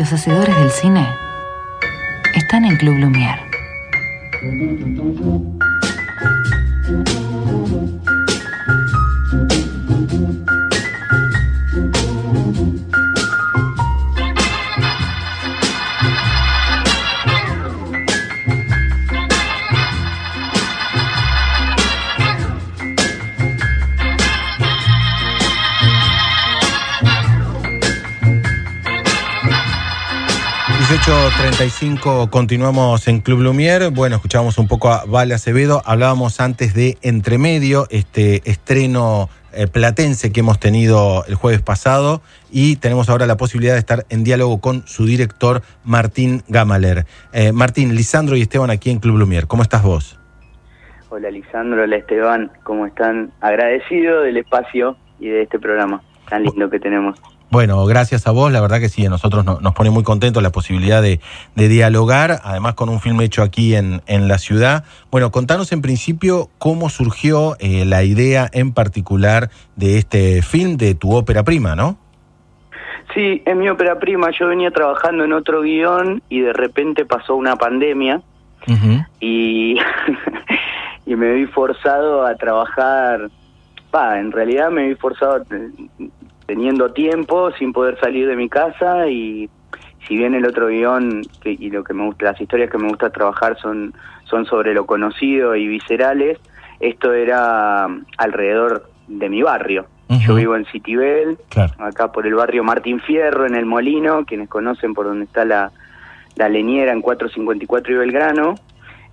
Los hacedores del cine están en Club Lumière. 18.35 continuamos en Club Lumière. Bueno, escuchábamos un poco a Vale Acevedo. Hablábamos antes de Entremedio, este estreno eh, platense que hemos tenido el jueves pasado y tenemos ahora la posibilidad de estar en diálogo con su director Martín Gamaler. Eh, Martín, Lisandro y Esteban aquí en Club Lumière. ¿Cómo estás vos? Hola Lisandro, hola Esteban, ¿cómo están? Agradecido del espacio y de este programa tan lindo que tenemos. Bueno, gracias a vos, la verdad que sí, a nosotros nos pone muy contentos la posibilidad de, dialogar, además con un film hecho aquí en, en, la ciudad. Bueno, contanos en principio cómo surgió eh, la idea en particular de este film, de tu ópera prima, ¿no? Sí, es mi ópera prima, yo venía trabajando en otro guion y de repente pasó una pandemia y, y me vi forzado a trabajar, va, en realidad me vi forzado teniendo tiempo, sin poder salir de mi casa y si bien el otro guion que, y lo que me gusta, las historias que me gusta trabajar son, son sobre lo conocido y viscerales, esto era alrededor de mi barrio. Yo vivo en Citibel, acá por el barrio Martín Fierro, en El Molino, quienes conocen por donde está la, la leñera en 454 y Belgrano.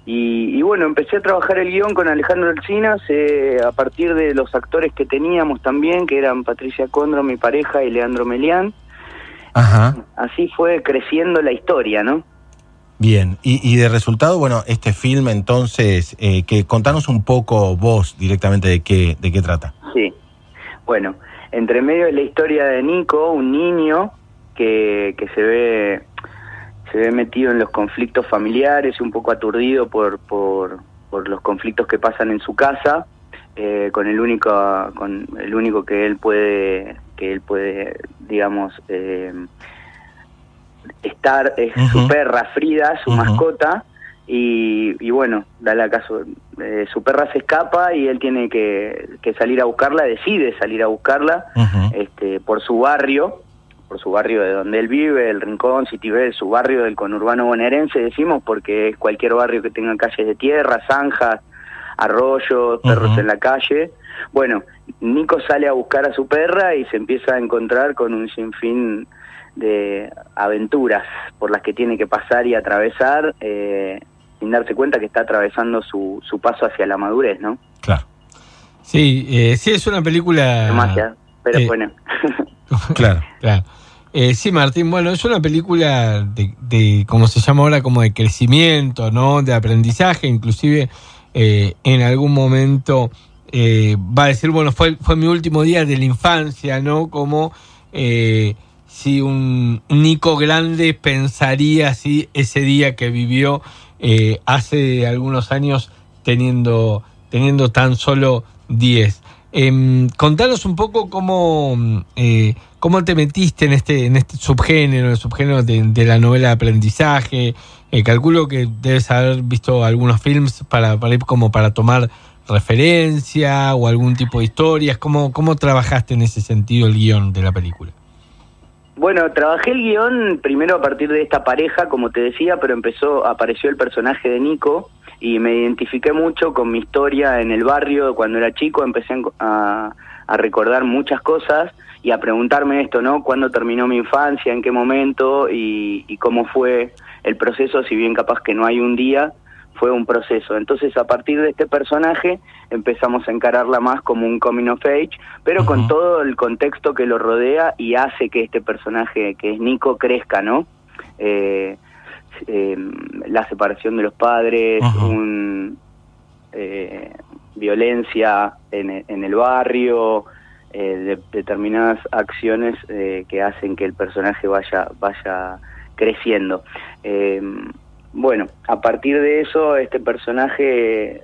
Y, bueno, empecé a trabajar el guion con Alejandro Alcinas eh, a partir de los actores que teníamos también, que eran Patricia Condro, mi pareja, y Leandro Melián. Ajá. Así fue creciendo la historia, ¿no? Bien, y, de resultado, bueno, este film entonces, eh, que contanos un poco vos directamente de qué, de qué trata. Sí, bueno, entre medio de la historia de Nico, un niño que, que se ve se ve metido en los conflictos familiares y un poco aturdido por, por, por los conflictos que pasan en su casa, eh, con el único con el único que él puede que él puede digamos eh, estar es su perra Frida, su mascota. Y, y, bueno, da la caso, eh, su perra se escapa y él tiene que, que, salir a buscarla, decide salir a buscarla este, por su barrio, por su barrio de donde él vive, el Rincón, Citibel, su barrio del conurbano bonaerense, decimos, porque es cualquier barrio que tenga calles de tierra, zanjas, arroyos, perros en la calle. Bueno, Nico sale a buscar a su perra y se empieza a encontrar con un sinfín de aventuras por las que tiene que pasar y atravesar, eh, sin darse cuenta que está atravesando su, su paso hacia la madurez, ¿no? Claro. Sí, eh, sí, es una película... Demasiado, pero eh, bueno. claro, claro. Eh, sí, Martín, bueno, es una película de, de, como se llama ahora, como de crecimiento, ¿no? De aprendizaje, inclusive eh, en algún momento eh, va a decir, bueno, fue, fue mi último día de la infancia, ¿no? Como si un Nico grande pensaría así ese día que vivió hace algunos años teniendo, teniendo tan solo 10. Eh, contanos un poco cómo, eh, cómo te metiste en este, en este subgénero, el subgénero de, la novela de aprendizaje. Eh, calculo que debes haber visto algunos films para, para, como para tomar referencia o algún tipo de historias. ¿Cómo, ¿Cómo trabajaste en ese sentido el guion de la película? Bueno, trabajé el guion primero a partir de esta pareja, como te decía, pero empezó, apareció el personaje de Nico, y me identifiqué mucho con mi historia en el barrio cuando era chico, empecé a, recordar muchas cosas y a preguntarme esto, ¿no? ¿Cuándo terminó mi infancia? ¿En qué momento? Y, cómo fue el proceso, si bien capaz que no hay un día, fue un proceso. Entonces, a partir de este personaje, empezamos a encararla más como un coming of age, pero con todo el contexto que lo rodea y hace que este personaje, que es Nico, crezca, ¿no? Eh, eh, la separación de los padres, un, eh, violencia en, en, el barrio, eh, determinadas acciones eh, que hacen que el personaje vaya, vaya creciendo. Bueno, a partir de eso, este personaje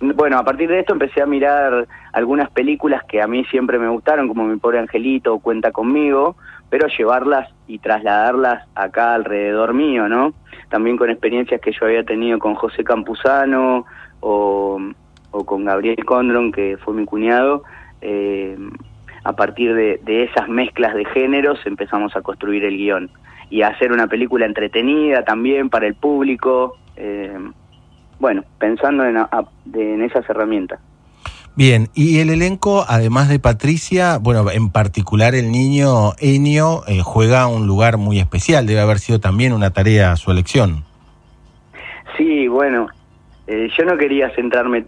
bueno, a partir de esto empecé a mirar algunas películas que a mí siempre me gustaron, como Mi pobre angelito o Cuenta conmigo, pero llevarlas y trasladarlas acá alrededor mío, ¿no? También con experiencias que yo había tenido con José Campuzano o, con Gabriel Condron, que fue mi cuñado. Eh, a partir de, esas mezclas de géneros empezamos a construir el guion y hacer una película entretenida también para el público. Eh, bueno, pensando en, en esas herramientas. Bien, y el elenco, además de Patricia, bueno, en particular el niño Enio, eh, juega un lugar muy especial, debe haber sido también una tarea su elección. Sí, bueno, eh, yo no quería centrarme,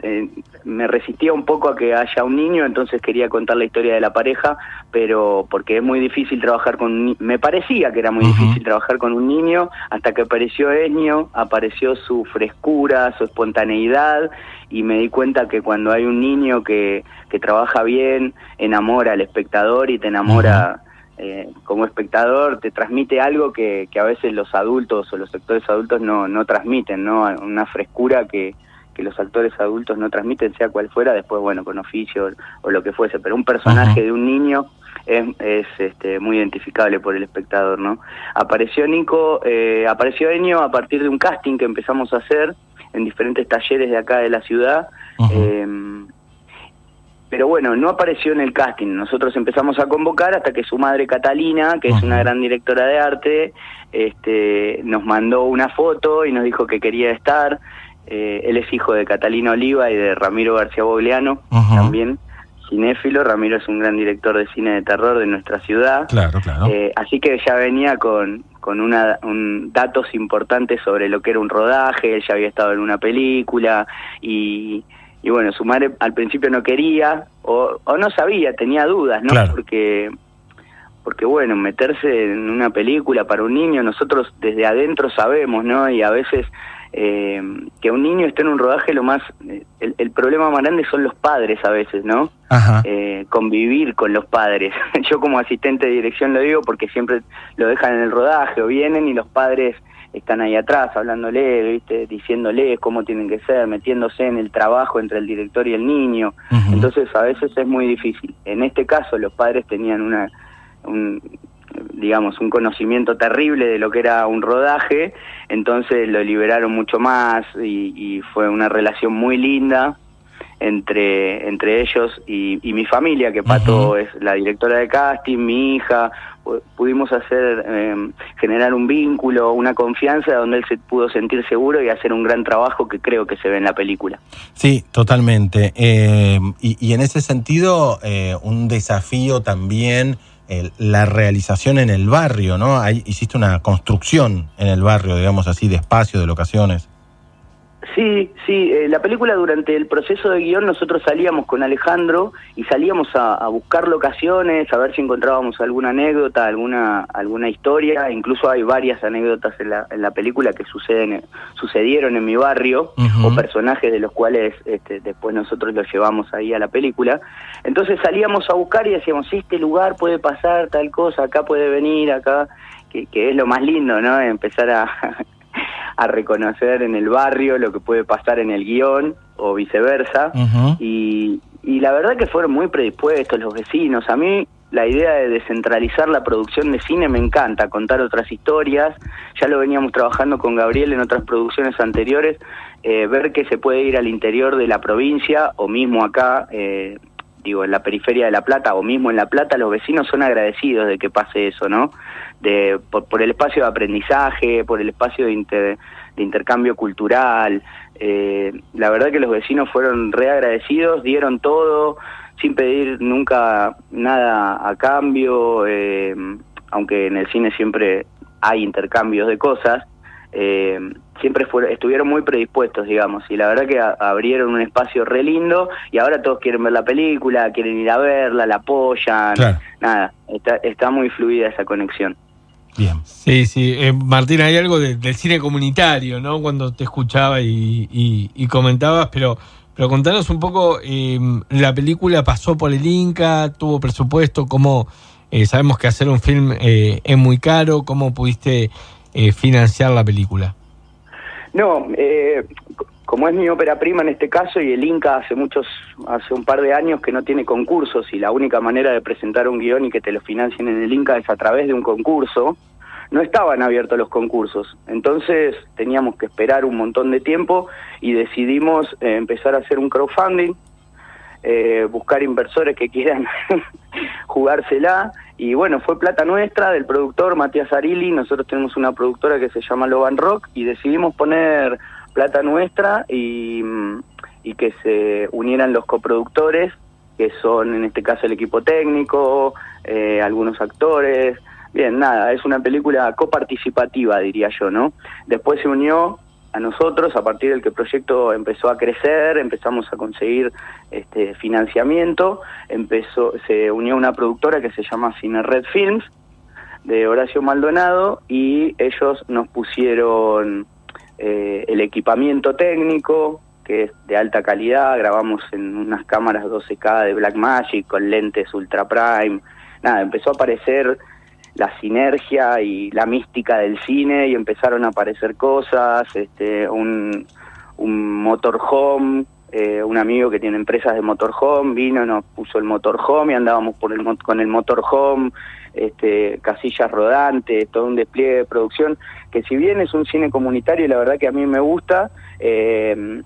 me resistía un poco a que haya un niño, entonces quería contar la historia de la pareja, pero porque es muy difícil trabajar con, me parecía que era muy difícil trabajar con un niño, hasta que apareció Enio, apareció su frescura, su espontaneidad, y me di cuenta que cuando hay un niño que, que trabaja bien, enamora al espectador y te enamora... Eh, como espectador te transmite algo que, que, a veces los adultos o los actores adultos no, no transmiten, ¿no? Una frescura que, que los actores adultos no transmiten, sea cual fuera, después, bueno, con oficio o lo que fuese, pero un personaje de un niño es, es este, muy identificable por el espectador, ¿no? Apareció Nico, eh, apareció Enio a partir de un casting que empezamos a hacer en diferentes talleres de acá de la ciudad, pero bueno, no apareció en el casting. Nosotros empezamos a convocar hasta que su madre Catalina, que es una gran directora de arte, este, nos mandó una foto y nos dijo que quería estar. Eh, él es hijo de Catalina Oliva y de Ramiro García Bogleano, también cinéfilo. Ramiro es un gran director de cine de terror de nuestra ciudad. Claro, claro. Eh, así que ya venía con, con una, un, datos importantes sobre lo que era un rodaje. Él ya había estado en una película y y bueno, su madre al principio no quería o, o no sabía, tenía dudas, ¿no? Porque porque bueno, meterse en una película para un niño, nosotros desde adentro sabemos, ¿no? Y a veces eh, que un niño esté en un rodaje, lo más, el, el, problema más grande son los padres a veces, ¿no? Eh, convivir con los padres. Yo como asistente de dirección lo digo porque siempre lo dejan en el rodaje o vienen y los padres están ahí atrás hablándole, ¿viste? diciéndole cómo tienen que ser, metiéndose en el trabajo entre el director y el niño. Entonces a veces es muy difícil. En este caso los padres tenían una un, digamos un conocimiento terrible de lo que era un rodaje, entonces lo liberaron mucho más y, y fue una relación muy linda entre, entre ellos y, mi familia, que Pato es la directora de casting, mi hija, pudimos hacer, em, generar un vínculo, una confianza donde él se pudo sentir seguro y hacer un gran trabajo que creo que se ve en la película. Sí, totalmente. Em, y, en ese sentido, eh, un desafío también la realización en el barrio, ¿no? Ahí hiciste una construcción en el barrio, digamos así, de espacio, de locaciones. Sí, sí, eh, la película durante el proceso de guion nosotros salíamos con Alejandro y salíamos a, buscar locaciones, a ver si encontrábamos alguna anécdota, alguna alguna historia, incluso hay varias anécdotas en la, en la película que suceden sucedieron en mi barrio o personajes de los cuales este, después nosotros los llevamos ahí a la película. Entonces salíamos a buscar y decíamos, este lugar puede pasar tal cosa, acá puede venir, acá, que, que es lo más lindo, ¿no? Empezar a a reconocer en el barrio lo que puede pasar en el guion o viceversa. y, y la verdad que fueron muy predispuestos los vecinos. A mí la idea de descentralizar la producción de cine me encanta, contar otras historias. Ya lo veníamos trabajando con Gabriel en otras producciones anteriores, eh, ver que se puede ir al interior de la provincia o mismo acá. Eh, digo, en la periferia de La Plata o mismo en La Plata, los vecinos son agradecidos de que pase eso, ¿no? De, por, el espacio de aprendizaje, por el espacio de, de intercambio cultural. Eh, la verdad que los vecinos fueron reagradecidos, dieron todo, sin pedir nunca nada a cambio, eh, aunque en el cine siempre hay intercambios de cosas. Eh, siempre estuvieron muy predispuestos, digamos, y la verdad que abrieron un espacio re lindo y ahora todos quieren ver la película, quieren ir a verla, la apoyan, nada, está, está muy fluida esa conexión. Bien. Sí, sí. Eh, Martín, hay algo del cine comunitario, ¿no? Cuando te escuchaba y, comentabas, pero, pero contanos un poco, em, la película pasó por el Inca, tuvo presupuesto, cómo eh, sabemos que hacer un film eh, es muy caro, cómo pudiste financiar la película. No, eh, como es mi ópera prima en este caso y el Inca hace muchos, hace un par de años que no tiene concursos y la única manera de presentar un guion y que te lo financien en el Inca es a través de un concurso, no estaban abiertos los concursos. Entonces teníamos que esperar un montón de tiempo y decidimos eh, empezar a hacer un crowdfunding, eh, buscar inversores que quieran jugársela. Y bueno, fue plata nuestra del productor Matías Arili. Nosotros tenemos una productora que se llama Loban Rock y decidimos poner plata nuestra y, y que se unieran los coproductores, que son en este caso el equipo técnico, eh, algunos actores, Bien, nada, es una película coparticipativa, diría yo, ¿no? Después se unió a nosotros, a partir del que el proyecto empezó a crecer, empezamos a conseguir este financiamiento, empezó, se unió una productora que se llama Cine Red Films, de Horacio Maldonado, y ellos nos pusieron eh, el equipamiento técnico, que es de alta calidad, grabamos en unas cámaras 12K de Blackmagic con lentes Ultra Prime, nada, empezó a aparecer la sinergia y la mística del cine y empezaron a aparecer cosas, este, un, un motorhome, eh, un amigo que tiene empresas de motorhome vino, nos puso el motorhome y andábamos por el, con el motorhome, este, casillas rodantes, todo un despliegue de producción, que si bien es un cine comunitario y la verdad que a mí me gusta, eh,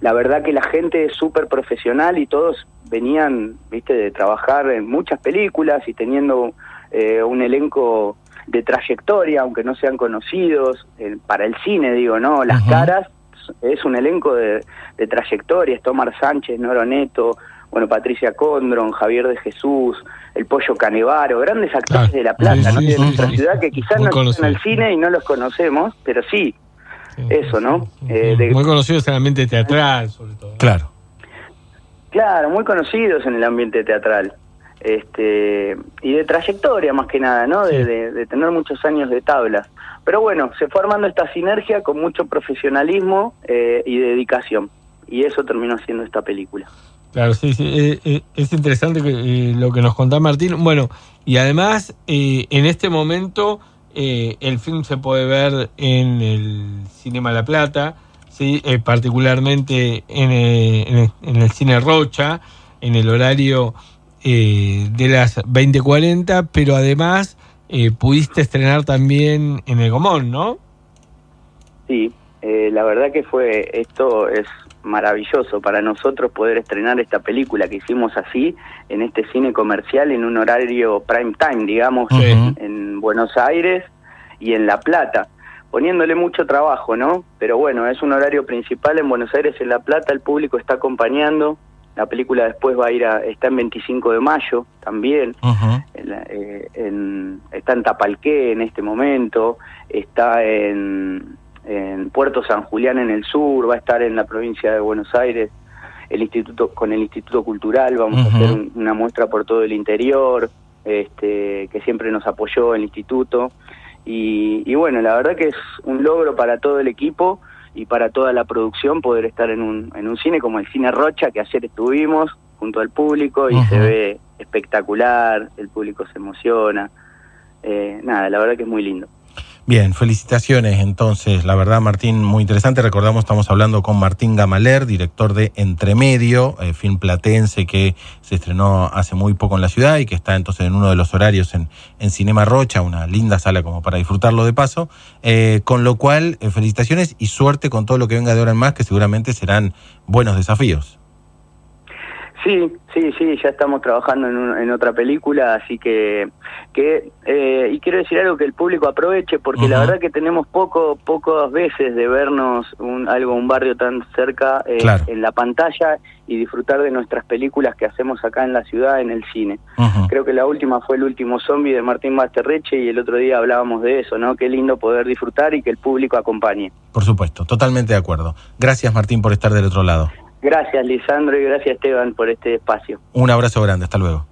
la verdad que la gente es súper profesional y todos venían, viste, de trabajar en muchas películas y teniendo eh, un elenco de trayectoria, aunque no sean conocidos, para el cine digo, ¿no? Las caras es un elenco de, trayectoria, Tomar Sánchez, Noro Neto, bueno, Patricia Condron, Javier de Jesús, el Pollo Canevaro, grandes actores de La Plata, ¿no? de nuestra ciudad que quizás no están en el cine y no los conocemos, pero sí, eso, ¿no? Eh, muy conocidos en el ambiente teatral, sobre todo. Claro. Claro, muy conocidos en el ambiente teatral este, y de trayectoria más que nada, ¿no? De, tener muchos años de tablas. Pero bueno, se fue armando esta sinergia con mucho profesionalismo eh, y dedicación. Y eso terminó siendo esta película. Claro, sí, sí. Eh, eh, es interesante lo que nos contaba Martín. Bueno, y además, en este momento, el film se puede ver en el Cinema La Plata, sí, particularmente en, en el Cine Rocha, en el horario eh, de las 20:40, pero además eh, pudiste estrenar también en el Gomón, ¿no? Sí, eh, la verdad que fue, esto es maravilloso para nosotros poder estrenar esta película que hicimos así, en este cine comercial, en un horario prime time, digamos, en, Buenos Aires y en La Plata poniéndole mucho trabajo, ¿no? Pero bueno, es un horario principal en Buenos Aires, en La Plata, el público está acompañando, la película después va a ir a, está en 25 de mayo también, eh, en, está en Tapalqué en este momento, está en, en Puerto San Julián en el sur, va a estar en la provincia de Buenos Aires, el instituto con el Instituto Cultural, vamos a hacer una muestra por todo el interior, este, que siempre nos apoyó el instituto. Y, y bueno, la verdad que es un logro para todo el equipo y para toda la producción poder estar en un, en un cine como el Cine Rocha, que ayer estuvimos junto al público y se ve espectacular, el público se emociona. Eh, nada, la verdad que es muy lindo. Bien, felicitaciones entonces, la verdad Martín, muy interesante. Recordamos, estamos hablando con Martín Gamaler, director de Entremedio, eh, film platense que se estrenó hace muy poco en la ciudad y que está entonces en uno de los horarios en, en Cinema Rocha, una linda sala como para disfrutarlo de paso. Eh, con lo cual, eh, felicitaciones y suerte con todo lo que venga de ahora en más, que seguramente serán buenos desafíos. Sí, sí, sí, ya estamos trabajando en, en otra película, así que, que eh, y quiero decir algo que el público aproveche, porque la verdad que tenemos poco, pocas veces de vernos un, algo, un barrio tan cerca eh, en la pantalla y disfrutar de nuestras películas que hacemos acá en la ciudad, en el cine. Creo que la última fue El último zombie de Martín Basterreche y el otro día hablábamos de eso, ¿no? Qué lindo poder disfrutar y que el público acompañe. Por supuesto, totalmente de acuerdo. Gracias Martín por estar del otro lado. Gracias, Lisandro, y gracias, Esteban, por este espacio. Un abrazo grande, hasta luego.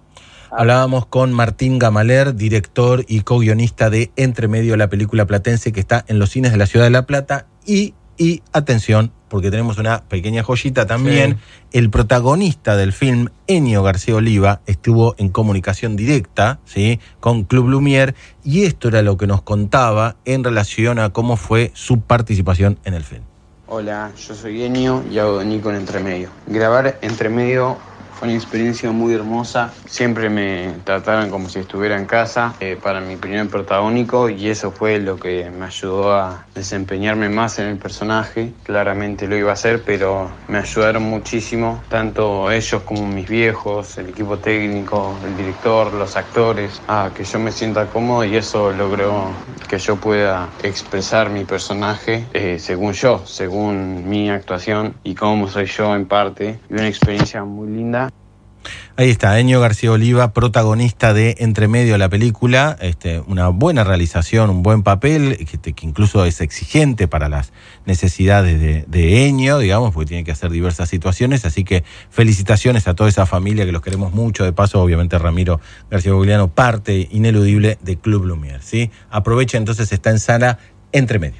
Hablábamos con Martín Gamaler, director y co-guionista de Entre Medio, la película platense que está en los cines de la ciudad de La Plata. Y, y atención, porque tenemos una pequeña joyita también. El protagonista del film, Enio García Oliva, estuvo en comunicación directa ¿sí? con Club Lumière y esto era lo que nos contaba en relación a cómo fue su participación en el film. Hola, yo soy Enio y hago de Nico en Entremedio. Grabar Entremedio fue una experiencia muy hermosa. Siempre me trataron como si estuviera en casa eh, para mi primer protagónico y eso fue lo que me ayudó a desempeñarme más en el personaje. Claramente lo iba a hacer, pero me ayudaron muchísimo, tanto ellos como mis viejos, el equipo técnico, el director, los actores, a que yo me sienta cómodo y eso logró que yo pueda expresar mi personaje eh, según yo, según mi actuación y cómo soy yo en parte. Y una experiencia muy linda. Ahí está, Eño García Oliva, protagonista de Entre Medio la película, este, una buena realización, un buen papel, que, que incluso es exigente para las necesidades de, de, digamos, porque tiene que hacer diversas situaciones, así que felicitaciones a toda esa familia que los queremos mucho, de paso, obviamente Ramiro García Juliano, parte ineludible de Club Lumière, ¿sí? Aprovecha entonces, está en sala Entre Medio.